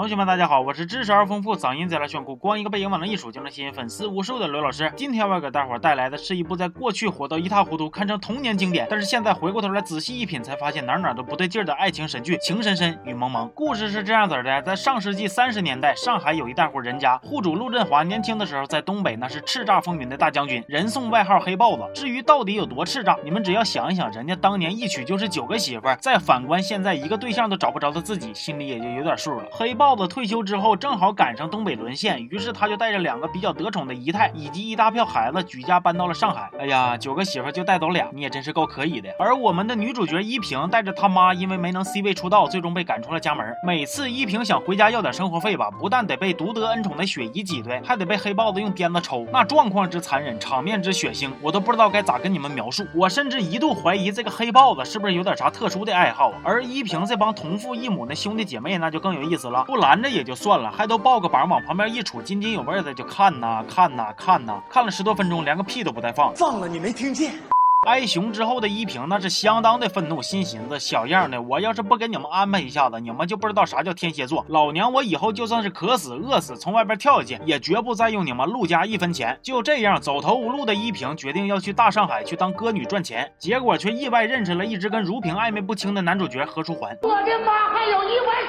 同学们，大家好，我是知识而丰富、嗓音贼拉炫酷、光一个背影往那一杵就能吸引粉丝无数的刘老师。今天我要给大伙带来的是一部在过去火到一塌糊涂、堪称童年经典，但是现在回过头来仔细一品，才发现哪哪都不对劲的爱情神剧《情深深雨蒙蒙》。故事是这样子的：在上世纪三十年代，上海有一大户人家，户主陆振华年轻的时候在东北那是叱咤风云的大将军，人送外号黑豹子。至于到底有多叱咤，你们只要想一想，人家当年一娶就是九个媳妇儿，再反观现在一个对象都找不着的自己，心里也就有点数了。黑豹豹子退休之后。正好赶上东北沦陷，于是他就带着两个比较得宠的姨太以及一大票孩子举家搬到了上海。哎呀，九个媳妇就带走俩，你也真是够可以的。而我们的女主角依萍带着他妈，因为没能 C 位出道，最终被赶出了家门。每次依萍想回家要点生活费吧，不但得被独得恩宠的雪姨挤兑，还得被黑豹子用鞭子抽，那状况之残忍，场面之血腥，我都不知道该咋跟你们描述。我甚至一度怀疑这个黑豹子是不是有点啥特殊的爱好。而依萍这帮同父异母的兄弟姐妹，那就更有意思了，不拦着也就算了，还都抱个膀。往旁边一杵，津津有味的就看呐看呐看呐，看了十多分钟，连个屁都不带放。放了你没听见？挨熊之后的依萍那是相当的愤怒，心寻思小样的，我要是不给你们安排一下子，你们就不知道啥叫天蝎座。老娘我以后就算是渴死饿死，从外边跳下去，也绝不再用你们陆家一分钱。就这样走投无路的依萍决定要去大上海去当歌女赚钱，结果却意外认识了一直跟如萍暧昧不清的男主角何书桓。我的妈，还有意外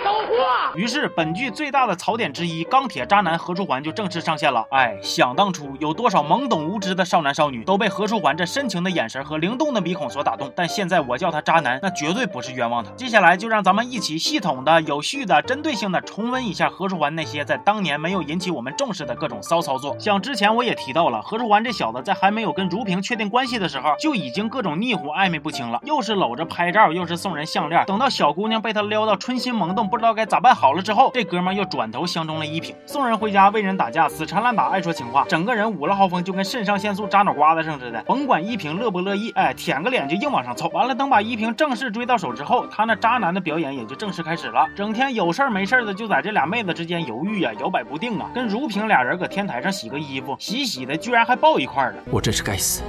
于是本剧最大的槽点之一，钢铁渣男何书桓就正式上线了。哎，想当初有多少懵懂无知的少男少女都被何书桓这深情的眼神和灵动的鼻孔。所打动，但现在我叫他渣男，那绝对不是冤枉他。接下来就让咱们一起系统的、有序的、针对性的重温一下何书桓那些在当年没有引起我们重视的各种骚操作。像之前我也提到了，何书桓这小子在还没有跟如萍确定关系的时候，就已经各种腻乎暧昧不清了，又是搂着拍照，又是送人项链。等到小姑娘被他撩到春心萌动，不知道该咋办好了之后，这哥们又转头相中了依萍，送人回家为人打架，死缠烂打，爱说情话，整个人五了豪风，就跟肾上腺素扎脑瓜子上似的。甭管依萍乐不乐意，哎，舔个。脸就硬往上凑，完了等把依萍正式追到手之后，他那渣男的表演也就正式开始了。整天有事儿没事儿的就在这俩妹子之间犹豫啊，摇摆不定啊。跟如萍俩人搁天台上洗个衣服，洗洗的居然还抱一块了。我真是该死，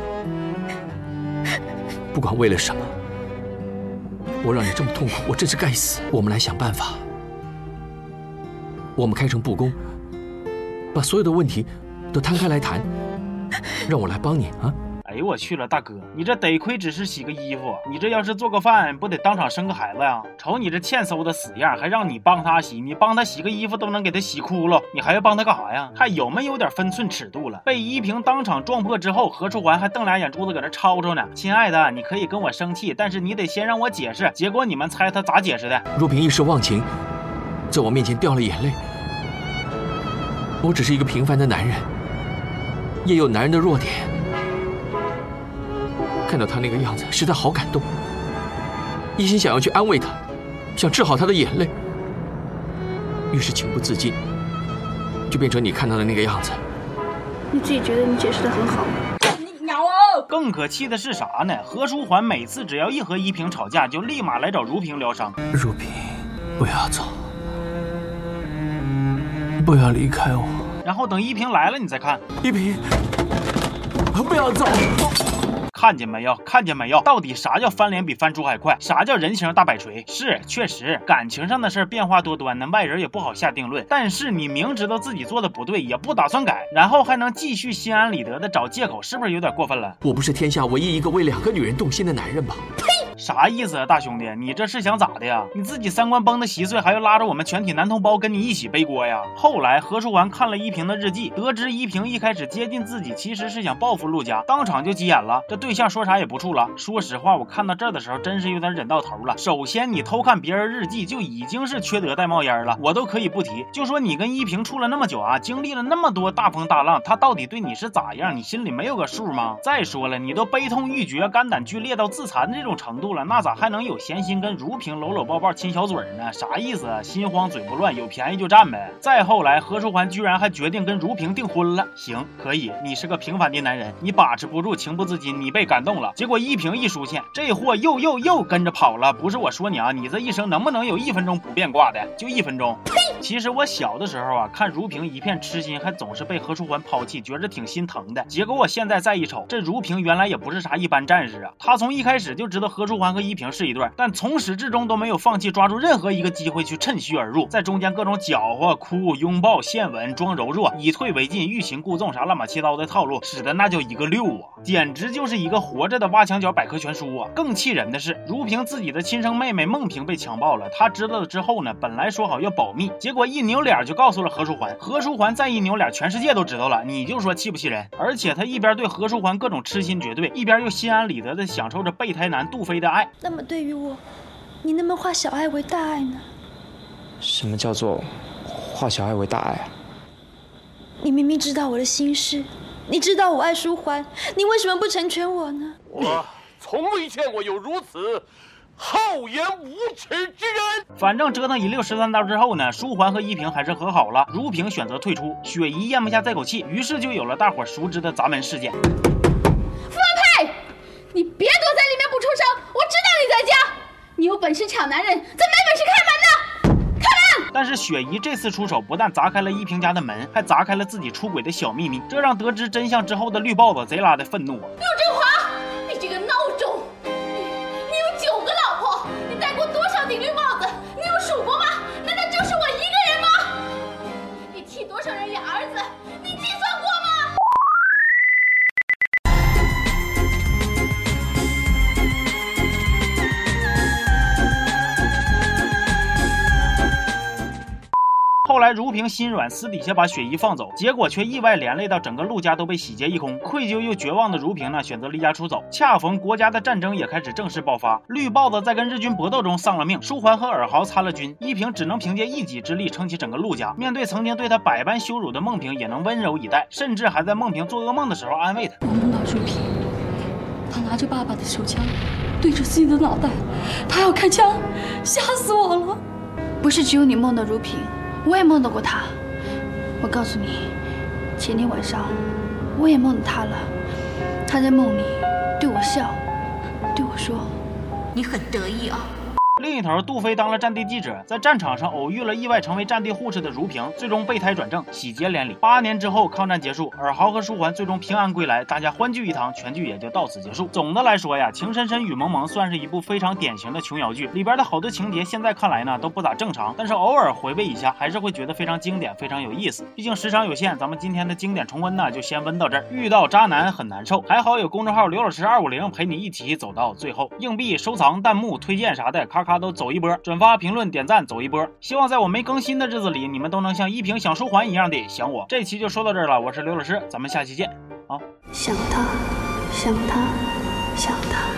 不管为了什么，我让你这么痛苦，我真是该死。我们来想办法，我们开诚布公，把所有的问题都摊开来谈，让我来帮你啊。哎呦我去了，大哥，你这得亏只是洗个衣服，你这要是做个饭，不得当场生个孩子呀？瞅你这欠搜的死样，还让你帮他洗，你帮他洗个衣服都能给他洗哭了，你还要帮他干啥呀？还有没有点分寸尺度了？被依萍当场撞破之后，何书桓还瞪俩眼珠子搁那吵吵呢。亲爱的，你可以跟我生气，但是你得先让我解释。结果你们猜他咋解释的？若萍一时忘情，在我面前掉了眼泪。我只是一个平凡的男人，也有男人的弱点。看到他那个样子，实在好感动。一心想要去安慰他，想治好他的眼泪，于是情不自禁，就变成你看到的那个样子。你自己觉得你解释的很好吗？你鸟哦！更可气的是啥呢？何书桓每次只要一和依萍吵架，就立马来找如萍疗伤。如萍，不要走，不要离开我。然后等依萍来了，你再看。依萍，不要走。看见没有？看见没有？到底啥叫翻脸比翻书还快？啥叫人情大摆锤？是，确实，感情上的事儿变化多端呢，外人也不好下定论。但是你明知道自己做的不对，也不打算改，然后还能继续心安理得的找借口，是不是有点过分了？我不是天下唯一一个为两个女人动心的男人吗？呸！啥意思啊，大兄弟，你这是想咋的呀？你自己三观崩的稀碎，还要拉着我们全体男同胞跟你一起背锅呀？后来何书桓看了依萍的日记，得知依萍一开始接近自己，其实是想报复陆家，当场就急眼了。这对象说啥也不处了。说实话，我看到这的时候，真是有点忍到头了。首先，你偷看别人日记就已经是缺德带冒烟了，我都可以不提。就说你跟依萍处了那么久啊，经历了那么多大风大浪，他到底对你是咋样？你心里没有个数吗？再说了，你都悲痛欲绝、肝胆俱裂到自残这种程度了，那咋还能？有闲心跟如萍搂搂抱抱亲小嘴呢？啥意思？心慌嘴不乱，有便宜就占呗。再后来，何书桓居然还决定跟如萍订婚了。行，可以，你是个平凡的男人，你把持不住，情不自禁，你被感动了。结果依萍一出现，这货又又又跟着跑了。不是我说你啊，你这一生能不能有一分钟不变卦的？就一分钟。呸！其实我小的时候啊，看如萍一片痴心，还总是被何书桓抛弃，觉着挺心疼的。结果我现在再一瞅，这如萍原来也不是啥一般战士啊。她从一开始就知道何书桓桓和依萍是一对，但从始至终都没有放弃抓住任何一个机会去趁虚而入，在中间各种搅和、哭、拥抱、献吻、装柔弱、以退为进、欲擒故纵啥乱七糟的套路，使得那叫一个溜啊！简直就是一个活着的挖墙脚百科全书啊！更气人的是，如萍自己的亲生妹妹孟萍被强暴了，她知道了之后呢，本来说好要保密，结果一扭脸就告诉了何书桓。何书桓再一扭脸，全世界都知道了，你就说气不气人？而且他一边对何书桓各种痴心绝对，一边又心安理得的享受着备胎男杜飞的爱。那么对于我，你能不能化小爱为大爱呢？什么叫做化小爱为大爱啊？你明明知道我的心事，你知道我爱书桓，你为什么不成全我呢？我从未见过有如此厚颜无耻之人。反正折腾一溜十三刀之后呢，书桓和依萍还是和好了，如萍选择退出，雪姨咽不下这口气，于是就有了大伙熟知的砸门事件。傅文佩你别躲在里面不出声，在家。你有本事抢男人，怎么没本事开门呢？开门但是雪姨这次出手，不但砸开了依萍家的门，还砸开了自己出轨的小秘密，这让得知真相之后的绿豹子贼拉的愤怒啊！来如萍心软，私底下把雪姨放走，结果却意外连累到整个陆家都被洗劫一空。愧疚又绝望的如萍呢，选择离家出走。恰逢国家的战争也开始正式爆发，绿豹子在跟日军搏斗中丧了命，书桓和尔豪参了军，依萍只能凭借一己之力撑起整个陆家。面对曾经对他百般羞辱的孟萍，也能温柔以待，甚至还在孟萍做噩梦的时候安慰她。我梦到如萍，他拿着爸爸的手枪对着自己的脑袋，他要开枪，吓死我了。不是只有你梦到如萍，我也梦到过他。我告诉你，前天晚上我也梦到他了。他在梦里对我笑，对我说：“你很得意啊。另一头，杜飞当了战地记者，在战场上偶遇了意外成为战地护士的如萍，最终备胎转正，喜结连理。八年之后，抗战结束，尔豪和书桓最终平安归来，大家欢聚一堂，全剧也就到此结束。总的来说呀，《情深深雨蒙蒙》算是一部非常典型的琼瑶剧，里边的好多情节现在看来呢都不咋正常，但是偶尔回味一下，还是会觉得非常经典，非常有意思。毕竟时长有限，咱们今天的经典重温呢就先温到这儿。遇到渣男很难受，还好有公众号刘老师二五零陪你一起走到最后。硬币、收藏、弹幕、推荐啥的，咔咔都走一波。转发、评论、点赞，走一波。希望在我没更新的日子里，你们都能像依萍想书桓一样的想我。这期就说到这儿了，我是刘老师，咱们下期见啊！想他，想他，想他。